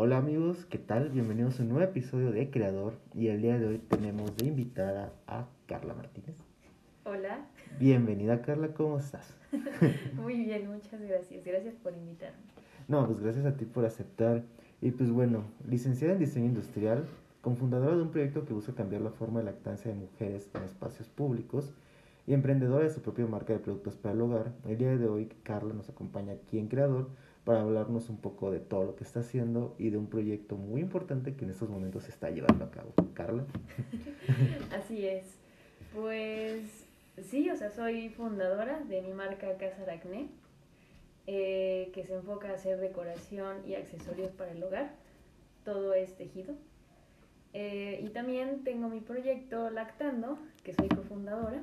Hola amigos, ¿qué tal? Bienvenidos a un nuevo episodio de Creador y el día de hoy tenemos de invitada a Carla Martínez. Hola. Bienvenida Carla, ¿cómo estás? Muy bien, muchas gracias. Gracias por invitarme. No, pues gracias a ti por aceptar. Y pues bueno, licenciada en diseño industrial, cofundadora de un proyecto que busca cambiar la forma de lactancia de mujeres en espacios públicos y emprendedora de su propia marca de productos para el hogar. El día de hoy Carla nos acompaña aquí en Creador para hablarnos un poco de todo lo que está haciendo y de un proyecto muy importante que en estos momentos se está llevando a cabo. Carla. Así es. Pues sí, o sea, soy fundadora de mi marca Casa Aracné, eh, que se enfoca a hacer decoración y accesorios para el hogar. Todo es tejido. Eh, y también tengo mi proyecto Lactando, que soy cofundadora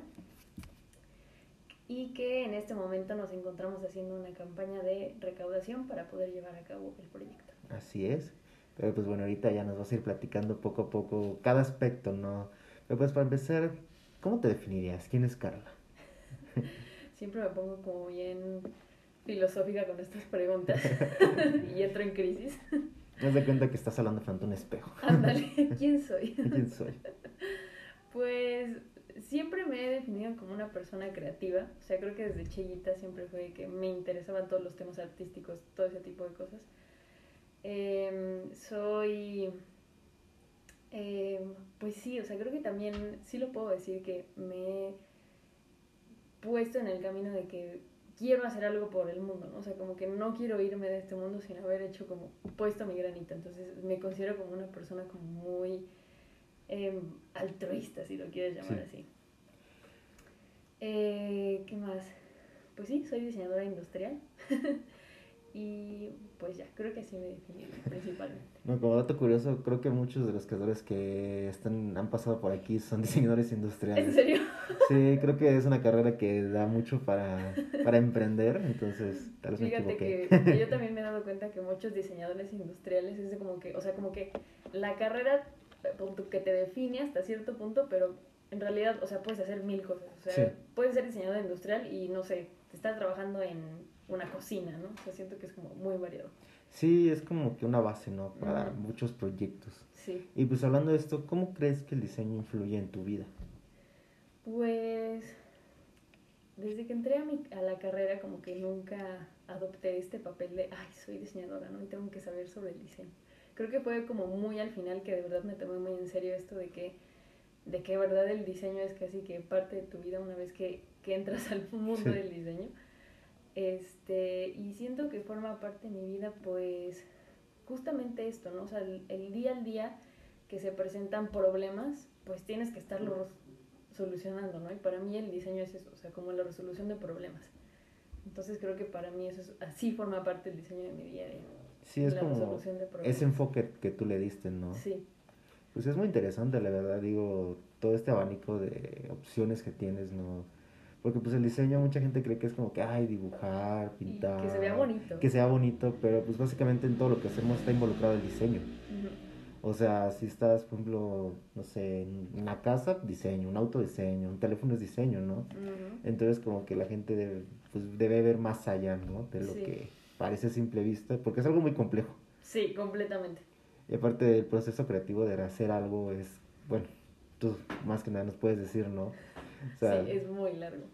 y que en este momento nos encontramos haciendo una campaña de recaudación para poder llevar a cabo el proyecto. Así es. Pero pues bueno, ahorita ya nos vas a ir platicando poco a poco cada aspecto, ¿no? Pero pues para empezar, ¿cómo te definirías? ¿Quién es Carla? Siempre me pongo como bien filosófica con estas preguntas y entro en crisis. Me das cuenta que estás hablando frente a un espejo. Ándale, ¿quién soy? ¿Quién soy? Pues siempre me he definido como una persona creativa. O sea, creo que desde chiquita siempre fue que me interesaban todos los temas artísticos, todo ese tipo de cosas. Em, soy. Em, pues sí, o sea, creo que también sí lo puedo decir que me he puesto en el camino de que quiero hacer algo por el mundo, ¿no? O sea, como que no quiero irme de este mundo sin haber hecho como puesto mi granito. Entonces me considero como una persona como muy eh, altruista, si lo quieres llamar así. Eh, ¿Qué más? Pues sí, soy diseñadora industrial. y pues ya, creo que así me definí principalmente. No, como dato curioso, creo que muchos de los creadores que están, han pasado por aquí son diseñadores industriales. ¿En serio? Sí, creo que es una carrera que da mucho para, para emprender, entonces tal vez Fíjate me equivoqué. que yo también me he dado cuenta que muchos diseñadores industriales es de como que, o sea, como que la carrera que te define hasta cierto punto, pero en realidad, o sea, puedes hacer mil cosas. O sea, puedes ser diseñador industrial y no sé, te estás trabajando en una cocina, ¿no? O sea, siento que es como muy variado. Sí, es como que una base, ¿no? Para muchos proyectos. Sí. Y pues hablando de esto, ¿cómo crees que el diseño influye en tu vida? Pues desde que entré a, mi, a la carrera como que nunca adopté este papel de, ay, soy diseñadora, ¿no? Y tengo que saber sobre el diseño creo que fue como muy al final que de verdad me tomé muy en serio esto de que de que de verdad el diseño es casi que parte de tu vida una vez que, que entras al mundo del diseño. Este, y siento que forma parte de mi vida pues justamente esto, ¿no? O sea, el, el día al día que se presentan problemas, pues tienes que estarlos solucionando, ¿no? Y para mí el diseño es eso, o sea, como la resolución de problemas. Entonces creo que para mí eso es, así forma parte del diseño de mi día a día. Sí, es como ese enfoque que tú le diste, ¿no? Sí. Pues es muy interesante, la verdad, digo, todo este abanico de opciones que tienes, ¿no? Porque pues el diseño mucha gente cree que es como que, ay, dibujar, pintar. que se vea bonito. Que sea bonito, pero pues básicamente en todo lo que hacemos está involucrado el diseño. O sea, si estás, por ejemplo, no sé, en una casa, diseño, un auto, diseño, un teléfono es diseño, ¿no? Entonces como que la gente debe, pues, debe ver más allá, ¿no? De lo que parece simple vista, porque es algo muy complejo. Sí, completamente. Y aparte del proceso creativo de hacer algo es, bueno, tú más que nada nos puedes decir, ¿no? sí, es muy largo.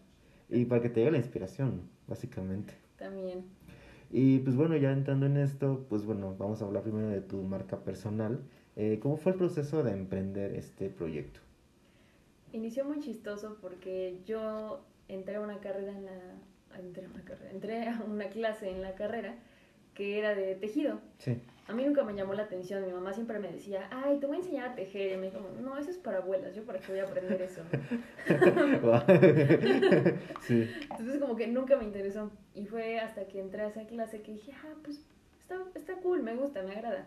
Y para que te llegue la inspiración, básicamente. También. Y pues bueno, ya entrando en esto, pues bueno, vamos a hablar primero de tu marca personal. Eh, ¿Cómo fue el proceso de emprender este proyecto? Inició muy chistoso porque yo entré a una carrera en la entré a una carrera, entré a una clase en la carrera que era de tejido. Sí. A mí nunca me llamó la atención, mi mamá siempre me decía, ay, te voy a enseñar a tejer. Y me dijo, no, eso es para abuelas, yo para qué voy a aprender eso. sí. Entonces como que nunca me interesó. Y fue hasta que entré a esa clase que dije, ah, pues está, está cool, me gusta, me agrada.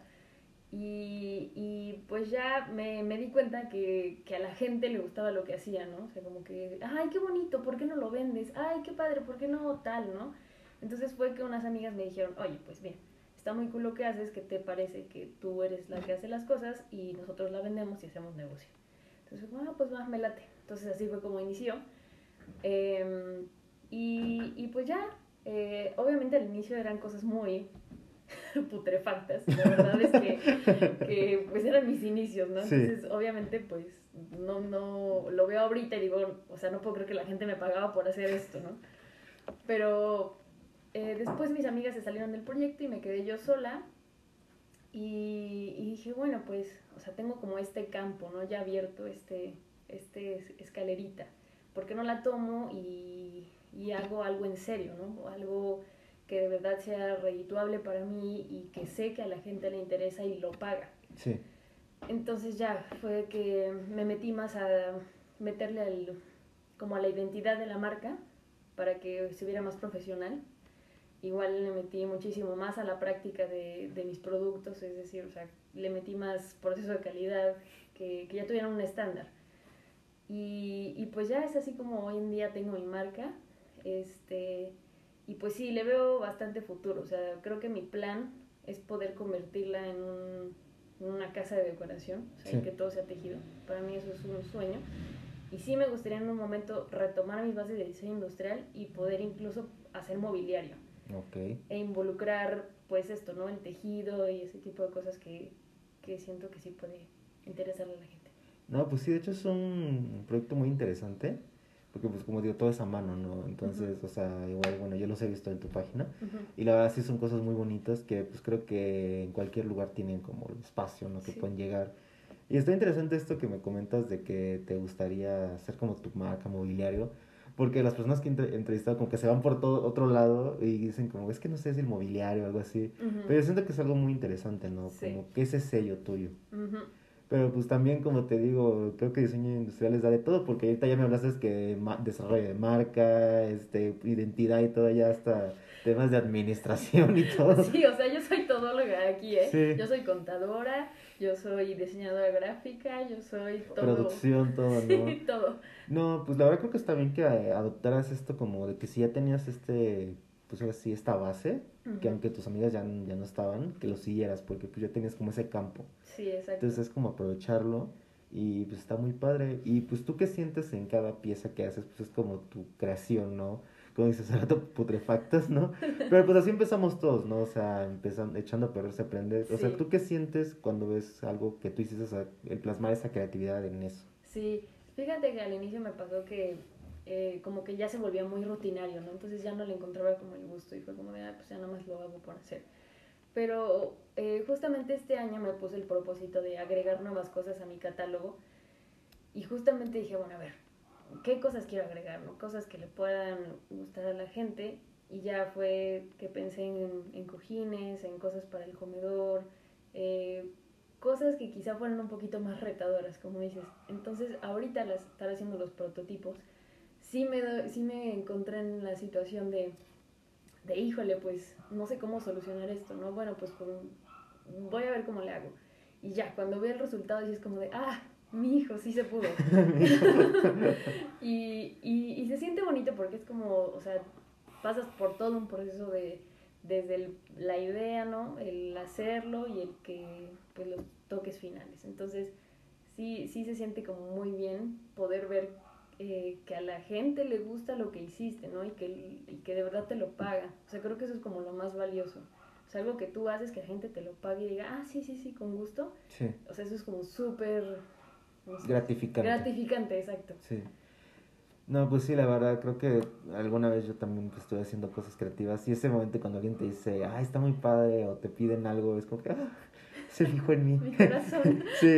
Y, y pues ya me, me di cuenta que, que, a la gente le gustaba lo que hacía, ¿no? O sea, como que, ay, qué bonito, ¿por qué no lo vendes? Ay, qué padre, ¿por qué no tal, no? Entonces fue que unas amigas me dijeron, oye, pues bien, está muy cool lo que haces, que te parece que tú eres la que hace las cosas y nosotros la vendemos y hacemos negocio. Entonces, ah, pues me late. Entonces así fue como inició. Em, y, y, pues ya, eh, obviamente al inicio eran cosas muy putrefactas. La verdad es que, pues eran mis inicios, ¿no? Entonces, obviamente, pues no, no lo veo ahorita y digo, o sea, no puedo creer que la gente me pagaba por hacer esto, ¿no? Pero eh, después mis amigas se salieron del proyecto y me quedé yo sola. Y, y, dije, bueno, pues, o sea, tengo como este campo, ¿no? Ya abierto, este, este escalerita. ¿Por qué no la tomo y, y hago algo en serio, ¿no? Algo que de verdad sea redituable para mí y que sé que a la gente le interesa y lo paga. Sí. Entonces ya fue que me metí más a meterle al, como a la identidad de la marca para que se viera más profesional. Igual le metí muchísimo más a la práctica de, de mis productos, es decir, o sea, le metí más proceso de calidad, que, que ya tuvieran un estándar. Y, y, pues ya es así como hoy en día tengo mi marca. Este, y pues sí, le veo bastante futuro. O sea, creo que mi plan es poder convertirla en, un, una casa de decoración, o sea, que todo sea tejido. Para mí eso es un sueño. Y sí me gustaría en un momento retomar mis bases de diseño industrial y poder incluso hacer mobiliario. Okay. E involucrar pues esto, ¿no? El tejido y ese tipo de cosas que, que siento que sí puede interesarle a la gente. No, pues sí, de hecho es un proyecto muy interesante porque pues como digo, todo es a mano, ¿no? Entonces, o sea, igual, bueno, yo los he visto en tu página y la verdad sí son cosas muy bonitas que pues creo que en cualquier lugar tienen como el espacio, ¿no? Que pueden llegar. Y está interesante esto que me comentas de que te gustaría hacer como tu marca mobiliario, porque las personas que he entrevistado como que se van por todo otro lado y dicen como, es que no sé, es el mobiliario o algo así, pero yo siento que es algo muy interesante, ¿no? Como que ese sello tuyo. Pero pues también, como te digo, creo que diseño industrial les da de todo, porque ahorita ya me hablaste que desarrollo de marca, este, identidad y todo, ya hasta temas de administración y todo. Sí, o sea, yo soy todóloga aquí, ¿eh? Yo soy contadora, yo soy diseñadora gráfica, yo soy todo. Producción, todo, ¿no? Sí, todo. No, pues la verdad creo que está bien que adoptaras esto como de que si ya tenías este, pues ahora sí, esta base, que aunque tus amigas ya, ya no estaban, que lo siguieras, porque pues ya tenías como ese campo. Sí, exacto. Entonces es como aprovecharlo y pues está muy padre. Y pues tú qué sientes en cada pieza que haces, pues es como tu creación, ¿no? Como dices, ahora putrefactas, ¿no? Pero pues así empezamos todos, ¿no? O sea, empezando, echando a perder se aprende. O sea, ¿tú qué sientes cuando ves algo que tú hiciste, o sea, el plasmar esa creatividad en eso? Sí, fíjate que al inicio me pasó que eh, como que ya se volvía muy rutinario, ¿no? Entonces ya no le encontraba como el gusto y fue como de, ah, pues ya nada más lo hago por hacer. Pero eh, justamente este año me puse el propósito de agregar nuevas cosas a mi catálogo y justamente dije, bueno, a ver, ¿qué cosas quiero agregar? No? Cosas que le puedan gustar a la gente y ya fue que pensé en, en cojines, en cosas para el comedor, eh, cosas que quizá fueran un poquito más retadoras, como dices. Entonces, ahorita al estar haciendo los prototipos, sí me, sí me encontré en la situación de, de, híjole, pues no sé cómo solucionar esto, ¿no? Bueno, pues voy a ver cómo le hago. Y ya, cuando veo el resultado, y es como de, ah, mi hijo, sí se pudo. y, y, y, se siente bonito porque es como, o sea, pasas por todo un proceso de, desde la idea, ¿no? El hacerlo y el que, pues, los toques finales. Entonces, sí, sí se siente como muy bien poder ver eh, que a la gente le gusta lo que hiciste, ¿no? Y que, y que de verdad te lo paga. O sea, creo que eso es como lo más valioso. O sea, algo que tú haces que la gente te lo pague y diga, ah, sí, sí, sí, con gusto. Sí. O sea, eso es como súper... gratificante. Gratificante, exacto. Sí. No, pues sí, la verdad, creo que alguna vez yo también pues, estoy haciendo cosas creativas y ese momento cuando alguien te dice, ah, está muy padre o te piden algo, es como que, ah, se fijó en mí. Mi corazón. sí,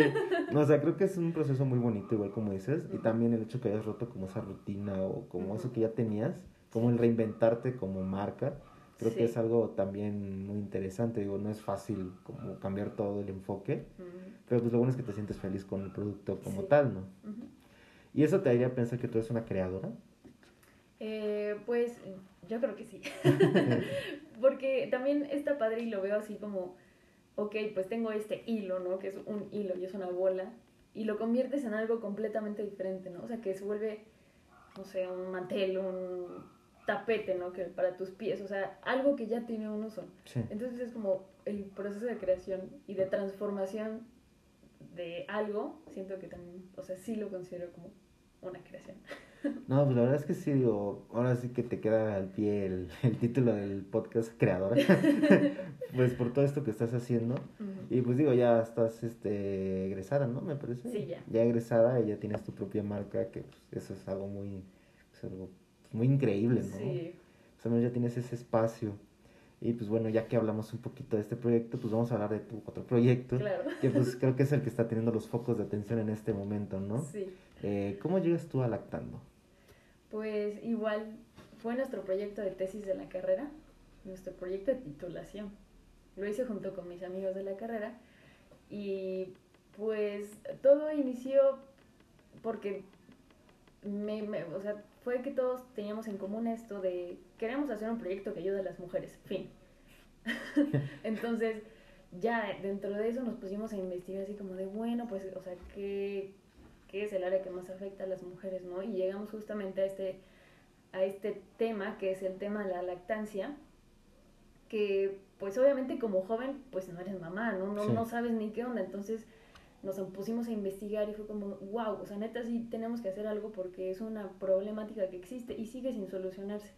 o sea, creo que es un proceso muy bonito, igual como dices, y también el hecho que hayas roto como esa rutina o como eso que ya tenías, como el reinventarte como marca, creo que es algo también muy interesante, digo, no es fácil como cambiar todo el enfoque, pero pues lo bueno es que te sientes feliz con el producto como tal, ¿no? ¿Y eso te haría pensar que tú eres una creadora? Eh, pues yo creo que sí. Porque también está padre y lo veo así como ok, pues tengo este hilo, ¿no? Que es un hilo y es una bola, y lo conviertes en algo completamente diferente, ¿no? O sea, que se vuelve, no sé, un mantel, un tapete, ¿no? Que para tus pies, o sea, algo que ya tiene un uso. Entonces es como el proceso de creación y de transformación de algo, siento que también, o sea, sí lo considero como una creación. No, pues la verdad es que sí, digo, ahora sí que te queda al pie el, el título del podcast creadora, pues por todo esto que estás haciendo. Y pues digo, ya estás este, egresada, ¿no? Me parece. Sí, ya. Ya egresada y ya tienes tu propia marca, que pues, eso es algo muy, pues, algo muy increíble, ¿no? Sí. Pues al menos ya tienes ese espacio. Y pues bueno, ya que hablamos un poquito de este proyecto, pues vamos a hablar de tu otro proyecto, Claro. que pues creo que es el que está teniendo los focos de atención en este momento, ¿no? Sí. Eh, ¿Cómo llegas tú a Lactando? Pues igual fue nuestro proyecto de tesis de la carrera, nuestro proyecto de titulación. Lo hice junto con mis amigos de la carrera y pues todo inició porque me, me- o sea, fue que todos teníamos en común esto de queremos hacer un proyecto que ayude a las mujeres, fin. Entonces, ya dentro de eso nos pusimos a investigar así como de, bueno, pues, o sea, ¿qué, qué es el área que más afecta a las mujeres, ¿no? Y llegamos justamente a este, a este tema, que es el tema de la lactancia, que pues obviamente como joven, pues no eres mamá, ¿no? No, Sí. no sabes ni qué onda, entonces nos pusimos a investigar y fue como, wow, o sea, neta sí tenemos que hacer algo porque es una problemática que existe y sigue sin solucionarse.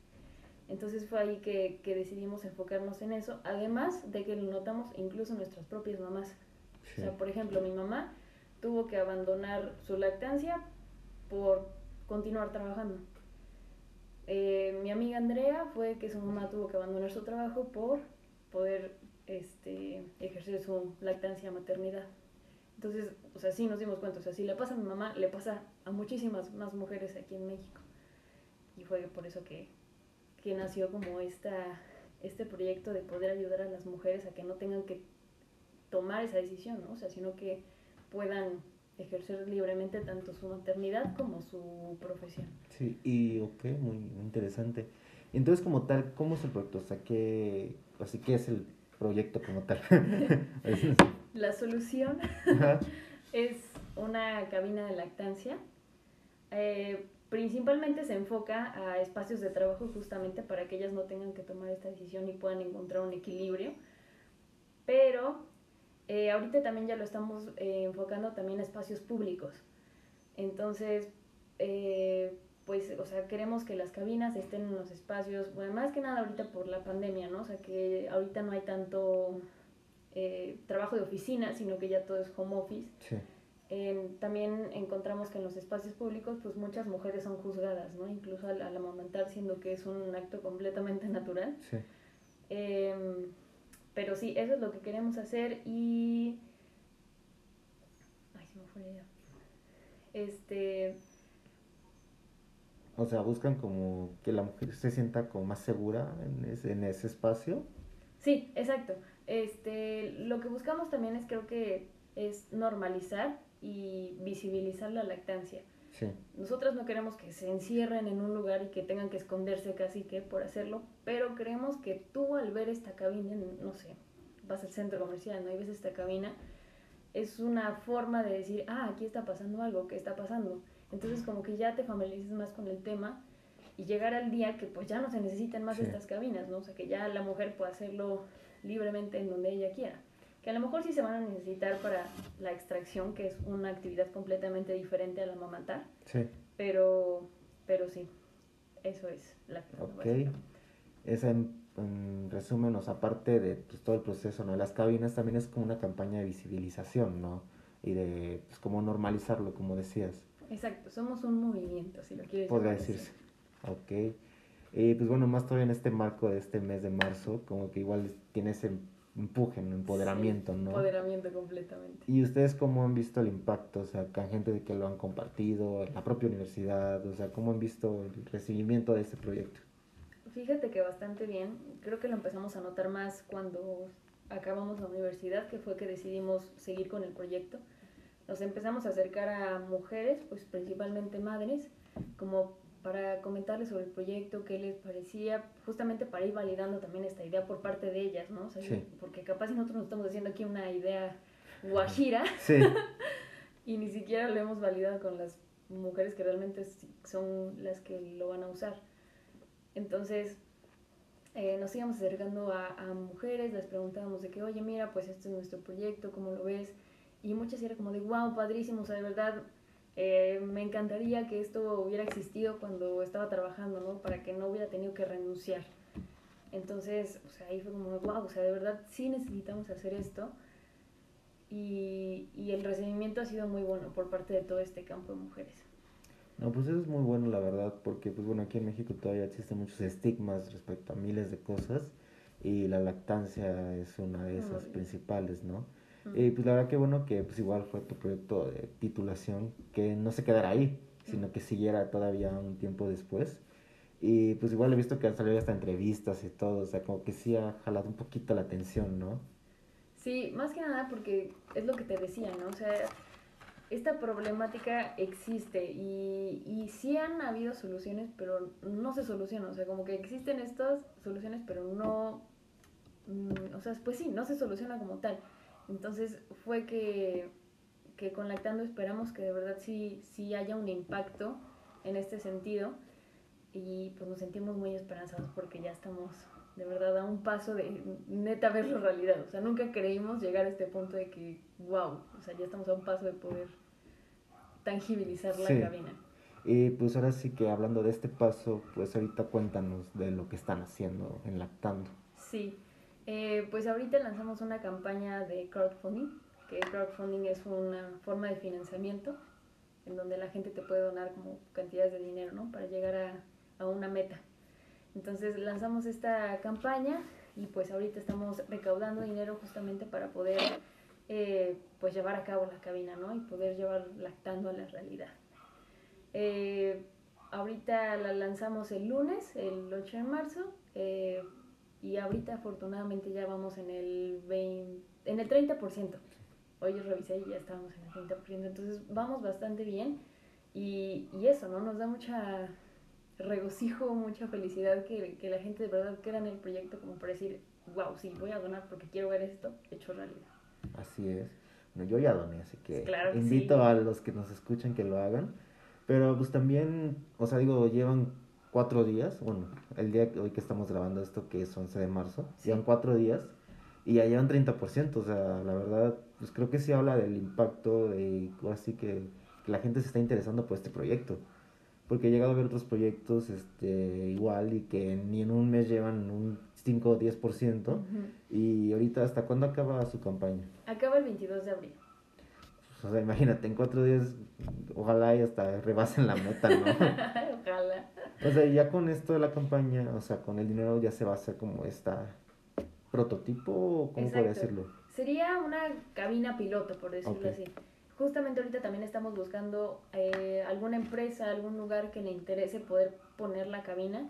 Entonces fue ahí que, que decidimos enfocarnos en eso, además de que lo notamos incluso nuestras propias mamás. Sí. O sea, por ejemplo, mi mamá tuvo que abandonar su lactancia por continuar trabajando. Eh, mi amiga Andrea fue que su mamá tuvo que abandonar su trabajo por poder este, ejercer su lactancia maternidad. Entonces, o sea, sí nos dimos cuenta, o sea, si le pasa a mi mamá, le pasa a muchísimas más mujeres aquí en México. Y fue por eso que, que nació como esta, este proyecto de poder ayudar a las mujeres a que no tengan que tomar esa decisión. O sea, sino que puedan ejercer libremente tanto su maternidad como su profesión. Sí, y ok, muy, interesante. Entonces, como tal, ¿cómo es el proyecto? O sea, ¿qué, así, ¿qué es el proyecto como tal? La solución Ajá, es una cabina de lactancia. Eh, principalmente se enfoca a espacios de trabajo justamente para que ellas no tengan que tomar esta decisión y puedan encontrar un equilibrio. Pero eh, ahorita también ya lo estamos eh, enfocando también a espacios públicos. Entonces, eh, pues, o sea, queremos que las cabinas estén en los espacios, bueno, más que nada ahorita por la pandemia, ¿no? O sea, que ahorita no hay tanto eh, trabajo de oficina, sino que ya todo es home office. sí, En- también encontramos que en los espacios públicos, pues muchas mujeres son juzgadas, ¿no? Incluso al, al amamantar, siendo que es un acto completamente natural. sí. Em, pero sí, eso es lo que queremos hacer y... Ay, se me fue la idea. Este... O sea, buscan como que la mujer se sienta como más segura en ese, en ese espacio. Sí, exacto. Este, lo que buscamos también es creo que es normalizar y visibilizar la lactancia. Sí, Nosotras no queremos que se encierren en un lugar y que tengan que esconderse casi que por hacerlo, pero creemos que tú al ver esta cabina, no sé, vas al centro comercial, ¿no? Y ves esta cabina, es una forma de decir, ah, aquí está pasando algo, ¿qué está pasando? Entonces como que ya te familiarizas más con el tema y llegar al día que pues ya no se necesitan más Sí. estas cabinas, ¿no? O sea, que ya la mujer puede hacerlo libremente en donde ella quiera. Que a lo mejor sí se van a necesitar para la extracción, que es una actividad completamente diferente a la amamantar, sí. pero, pero sí, eso es la Ok. Esa en, en resumen, o sea, aparte de pues, todo el proceso, ¿no? Las cabinas también es como una campaña de visibilización, ¿no? Y de, pues, como normalizarlo, como decías. Exacto, somos un movimiento, si lo quieres Podría llamar así. decirse. Ok. Y pues bueno, más todavía en este marco de este mes de marzo, como que igual tiene ese empuje, ¿no? empoderamiento, Sí, ¿no? Empoderamiento completamente. ¿Y ustedes cómo han visto el impacto? O sea, con gente de que lo han compartido, la propia universidad, o sea, ¿cómo han visto el recibimiento de este proyecto? Fíjate que bastante bien, creo que lo empezamos a notar más cuando acabamos la universidad, que fue que decidimos seguir con el proyecto. Nos empezamos a acercar a mujeres, pues principalmente madres, como para comentarles sobre el proyecto, qué les parecía, justamente para ir validando también esta idea por parte de ellas, ¿no? O sea, Sí. Porque capaz si nosotros nos estamos haciendo aquí una idea guajira Sí, y ni siquiera lo hemos validado con las mujeres que realmente son las que lo van a usar. Entonces, eh, nos íbamos acercando a, a mujeres, les preguntábamos de que, oye, mira, pues este es nuestro proyecto, ¿cómo lo ves? Y muchas era como de, wow, padrísimo, o sea, de verdad, Eh, me encantaría que esto hubiera existido cuando estaba trabajando, ¿no? Para que no hubiera tenido que renunciar. Entonces, o sea, ahí fue como, wow, o sea, de verdad sí necesitamos hacer esto. Y, y el recibimiento ha sido muy bueno por parte de todo este campo de mujeres. No, pues eso es muy bueno, la verdad, porque, pues bueno, aquí en México todavía existen muchos estigmas respecto a miles de cosas y la lactancia es una de esas principales, ¿no? Y pues la verdad que bueno que pues igual fue tu proyecto de titulación, que no se quedara ahí, sino que siguiera todavía un tiempo después. Y pues igual he visto que han salido hasta entrevistas y todo, o sea, como que sí ha jalado un poquito la atención, ¿no? Sí, más que nada porque es lo que te decía, ¿no? O sea, esta problemática existe y, y sí han habido soluciones, pero no se solucionan. O sea, como que existen estas soluciones, pero no... Mm, o sea, pues sí, no se soluciona como tal. Entonces fue que, que con Lactando esperamos que de verdad sí, sí haya un impacto en este sentido y pues nos sentimos muy esperanzados porque ya estamos de verdad a un paso de neta verlo realidad. O sea, nunca creímos llegar a este punto de que, wow, o sea, ya estamos a un paso de poder tangibilizar la cabina. Y pues ahora sí que hablando de este paso, pues ahorita cuéntanos de lo que están haciendo en Lactando. Sí, eh, pues ahorita lanzamos una campaña de crowdfunding, que crowdfunding es una forma de financiamiento en donde la gente te puede donar como cantidades de dinero, ¿no? Para llegar a, una meta. Entonces lanzamos esta campaña y pues ahorita estamos recaudando dinero justamente para poder eh, pues llevar a cabo la cabina, ¿no? Y poder llevar lactando a la realidad. Eh, ahorita la lanzamos el lunes, el 8 de marzo. Y ahorita afortunadamente ya vamos en el 20, en el 30%. Hoy yo revisé y ya estábamos en el 30%, entonces vamos bastante bien y, y eso, ¿no? Nos da mucha regocijo, mucha felicidad que, que, la gente de verdad queda en el proyecto como para decir, wow, sí, voy a donar porque quiero ver esto hecho realidad. Así es. Bueno, yo ya doné, así que invito a los que nos escuchan que lo hagan. Pero pues también, o sea, digo, llevan cuatro días, bueno, el día que hoy que estamos grabando esto, que es 11 de marzo, llevan cuatro días y ya llevan 30%, o sea, la verdad, pues creo que sí habla del impacto de, así que, que la gente se está interesando por este proyecto, porque he llegado a ver otros proyectos este, igual y que ni en un mes llevan un 5 o 10%, y ahorita, ¿hasta cuándo acaba su campaña? Acaba el 22 de abril. O sea, imagínate, en cuatro días, ojalá y hasta rebasen la meta, ¿no? ojalá. O sea, ya con esto de la campaña, o sea, con el dinero ya se va a hacer como esta prototipo, ¿cómo podría decirlo? Sería una cabina piloto, por decirlo así. Justamente ahorita también estamos buscando eh, alguna empresa, algún lugar que le interese poder poner la cabina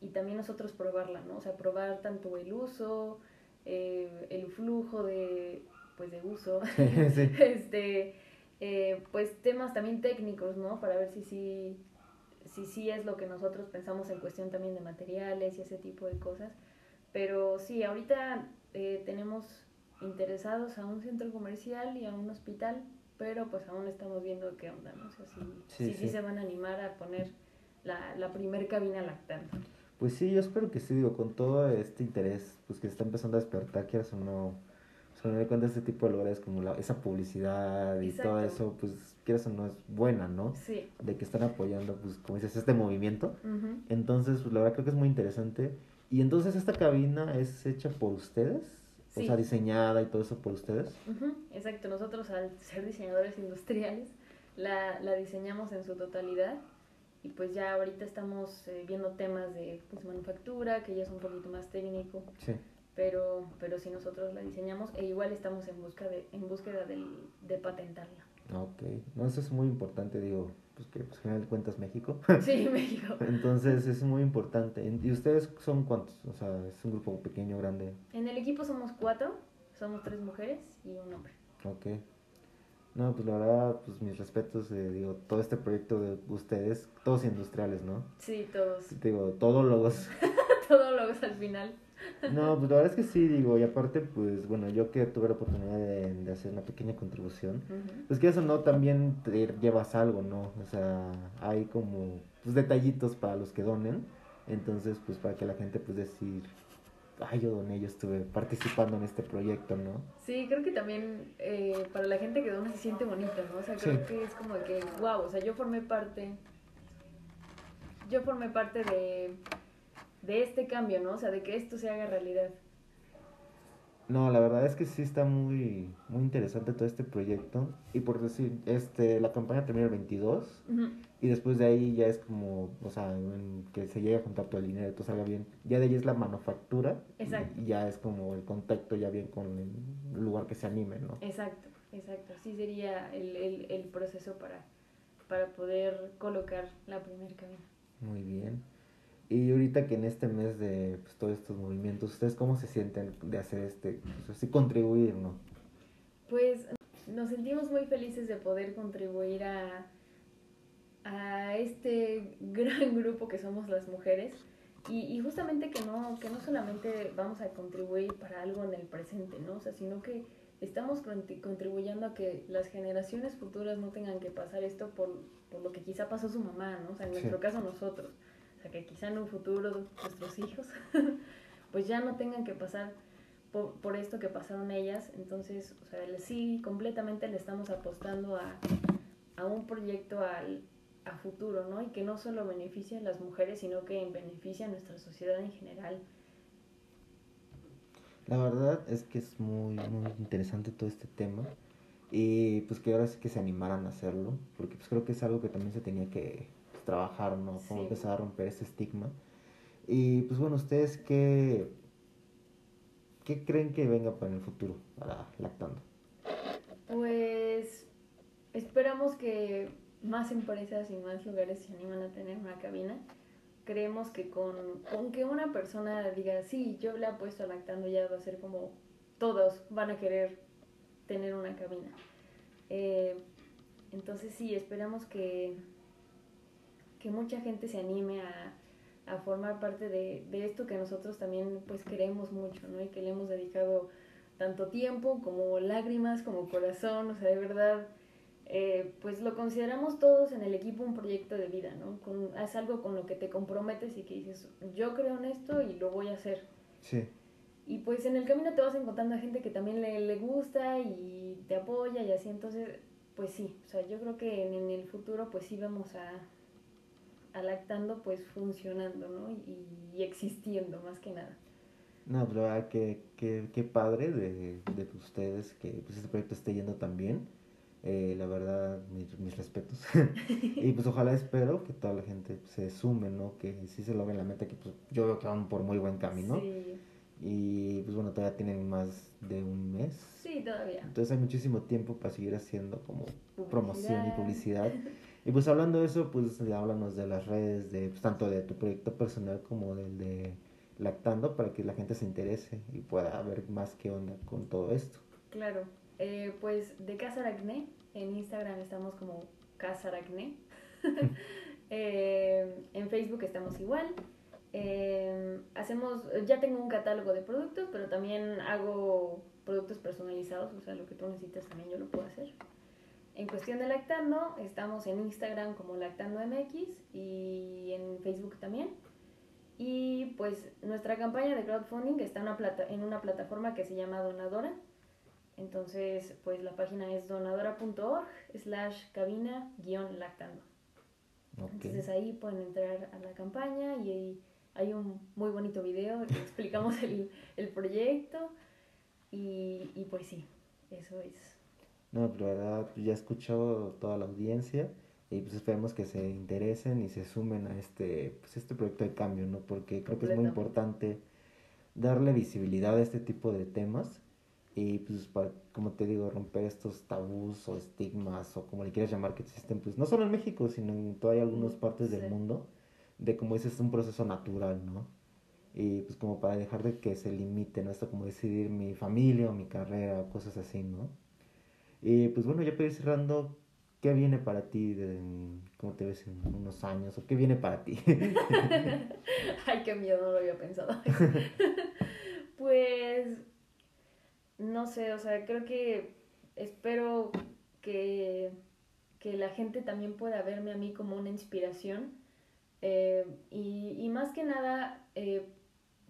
y también nosotros probarla, ¿no? O sea, probar tanto el uso, eh, el flujo de, pues, de uso, este, eh, pues temas también técnicos, ¿no? Para ver si sí si sí es lo que nosotros pensamos en cuestión también de materiales y ese tipo de cosas. Pero sí, ahorita eh, tenemos interesados a un centro comercial y a un hospital, pero pues aún estamos viendo qué onda, ¿no? O sea, si sí, se van a animar a poner la, la primer cabina lactante. Pues sí, yo espero que sí, digo, con todo este interés, pues que está empezando a despertar, quieras o no, doy cuenta este tipo de lugares como la, esa publicidad y todo eso, pues quieras o no es buena, ¿no? Sí. De que están apoyando, pues como dices, este movimiento. Entonces, pues la verdad creo que es muy interesante. Y entonces esta cabina es hecha por ustedes, o sea, diseñada y todo eso por ustedes. Exacto, nosotros al ser diseñadores industriales la, la diseñamos en su totalidad y pues ya ahorita estamos eh, viendo temas de pues, manufactura, que ya es un poquito más técnico. Sí pero, pero si nosotros la diseñamos, e igual estamos en, busca de, en búsqueda de, de patentarla. Ok, no, eso es muy importante, digo, pues que pues, general de cuentas México. Sí, México. Entonces es muy importante. ¿Y ustedes son cuántos? O sea, es un grupo pequeño, grande. En el equipo somos cuatro, somos tres mujeres y un hombre. Ok. No, pues la verdad, pues mis respetos, eh, digo, todo este proyecto de ustedes, todos industriales, ¿no? Sí, todos. Digo, todólogos. todólogos al final. No, pues la verdad es que sí, digo, y aparte, pues bueno, yo que tuve la oportunidad de, hacer una pequeña contribución, pues que eso no también te llevas algo, ¿no? O sea, hay como pues, detallitos para los que donen, entonces, pues para que la gente, pues decir, ay, yo doné, yo estuve participando en este proyecto, ¿no? Sí, creo que también eh, para la gente que dona se siente bonito, ¿no? O sea, creo que es como que, wow, o sea, yo formé parte, yo formé parte de, de este cambio, ¿no? O sea, de que esto se haga realidad. No, la verdad es que sí está muy, muy interesante todo este proyecto. Y por decir, este, la campaña termina el 22 y después de ahí ya es como, o sea, que se llegue a juntar todo el dinero, todo salga bien. Ya de ahí es la manufactura. Exacto. Y ya es como el contacto ya bien con el lugar que se anime, ¿no? Exacto, exacto. Así sería el, el, el proceso para, para poder colocar la primera cabina. Muy bien. Y ahorita que en este mes de pues, todos estos movimientos, ¿ustedes cómo se sienten de hacer este, pues, así contribuir, no? Pues nos sentimos muy felices de poder contribuir a, a este gran grupo que somos las mujeres y, y, justamente que no, que no solamente vamos a contribuir para algo en el presente, ¿no? O sea, sino que estamos contribuyendo a que las generaciones futuras no tengan que pasar esto por, por lo que quizá pasó su mamá, ¿no? O sea, en nuestro caso nosotros que quizá en un futuro nuestros hijos pues ya no tengan que pasar por, esto que pasaron ellas. Entonces, o sea, sí, completamente le estamos apostando a, a un proyecto al, a futuro, ¿no? Y que no solo beneficie a las mujeres, sino que beneficie a nuestra sociedad en general. La verdad es que es muy, muy interesante todo este tema y pues que ahora sí que se animaran a hacerlo, porque pues creo que es algo que también se tenía que, trabajar, ¿no? Cómo empezar a romper ese estigma. Y pues bueno, ¿ustedes qué, qué creen que venga para el futuro, para Lactando? Pues esperamos que más empresas y más lugares se animan a tener una cabina. Creemos que con, con que una persona diga, sí, yo le apuesto a Lactando, ya va a ser como todos van a querer tener una cabina. Eh, entonces sí, esperamos que que mucha gente se anime a, a formar parte de, de, esto que nosotros también pues queremos mucho, ¿no? Y que le hemos dedicado tanto tiempo como lágrimas, como corazón, o sea, de verdad, eh, pues lo consideramos todos en el equipo un proyecto de vida, ¿no? Con, es algo con lo que te comprometes y que dices, yo creo en esto y lo voy a hacer. Sí. Y pues en el camino te vas encontrando a gente que también le, le gusta y te apoya y así, entonces, pues sí, o sea, yo creo que en, en el futuro pues sí vamos a, lactando pues funcionando, ¿no? Y, existiendo más que nada. No, pero ah, qué, qué, padre de, de, ustedes que pues, este proyecto esté yendo tan bien. Eh, la verdad, mis, respetos. y pues ojalá espero que toda la gente se sume, ¿no? Que sí se logren la meta, que pues yo veo que van por muy buen camino. Sí. Y pues bueno, todavía tienen más de un mes. Sí, todavía. Entonces hay muchísimo tiempo para seguir haciendo como promoción y publicidad. Y pues hablando de eso, pues háblanos de las redes, de pues, tanto de tu proyecto personal como del de Lactando, para que la gente se interese y pueda ver más qué onda con todo esto. Claro, eh, pues de Casa Aracné, en Instagram estamos como Casa Aracné. Eh, en Facebook estamos igual. Eh, hacemos, ya tengo un catálogo de productos, pero también hago productos personalizados, o sea, lo que tú necesitas también yo lo puedo hacer. En cuestión de Lactando, estamos en Instagram como LactandoMX y en Facebook también. Y pues nuestra campaña de crowdfunding está en una, plata en una plataforma que se llama Donadora. Entonces, pues la página es donadora.org slash cabina guion lactando. Entonces ahí pueden entrar a la campaña y ahí hay un muy bonito video que explicamos el, el proyecto y, y pues sí, eso es no, pero la verdad pues, ya he escuchado toda la audiencia y pues esperemos que se interesen y se sumen a este, pues, este proyecto de cambio, ¿no? Porque creo que es muy importante darle visibilidad a este tipo de temas y pues para, como te digo, romper estos tabús o estigmas o como le quieras llamar que existen, pues no solo en México, sino en todas algunas partes del mundo, de como ese es un proceso natural, ¿no? Y pues como para dejar de que se limite, ¿no? Esto como decidir mi familia o mi carrera, cosas así, ¿no? Y pues bueno, ya ir cerrando, ¿qué viene para ti? De, ¿Cómo te ves en unos años? ¿O qué viene para ti? Ay, qué miedo, no lo había pensado. pues, no sé, o sea, creo que espero que, que la gente también pueda verme a mí como una inspiración. Eh, y, y, más que nada, eh,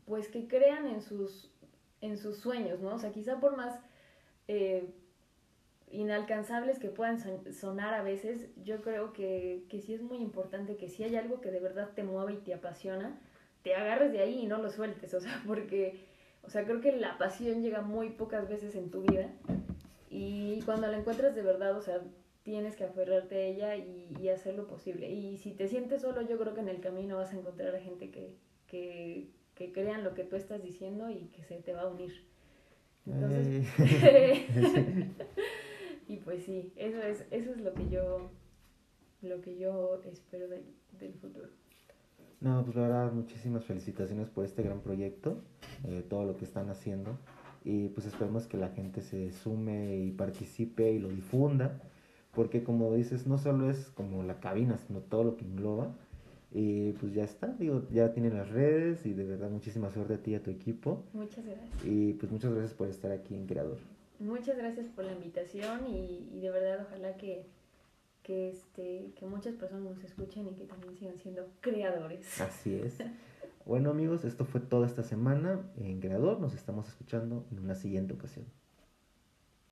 pues que crean en sus, en sus sueños, ¿no? O sea, quizá por más eh, inalcanzables que puedan sonar a veces, yo creo que, que sí es muy importante que si hay algo que de verdad te mueve y te apasiona, te agarres de ahí y no lo sueltes, o sea, porque, o sea, creo que la pasión llega muy pocas veces en tu vida y cuando la encuentras de verdad, o sea, tienes que aferrarte a ella y, hacer lo posible. Y si te sientes solo, yo creo que en el camino vas a encontrar a gente que, que, que crean lo que tú estás diciendo y que se te va a unir. Entonces, y pues sí, eso es, eso es lo que yo, lo que yo espero del futuro. No, pues la verdad, muchísimas felicitaciones por este gran proyecto, eh, todo lo que están haciendo. Y pues esperemos que la gente se sume y participe y lo difunda, porque como dices, no solo es como la cabina, sino todo lo que engloba. Y pues ya está, digo, ya tienen las redes y de verdad muchísima suerte a ti y a tu equipo. Muchas gracias. Y pues muchas gracias por estar aquí en Creador. Muchas gracias por la invitación y, y de verdad ojalá que que, este, que muchas personas nos escuchen y que también sigan siendo creadores. Así es. Bueno amigos, esto fue toda esta semana en Creador. Nos estamos escuchando en una siguiente ocasión.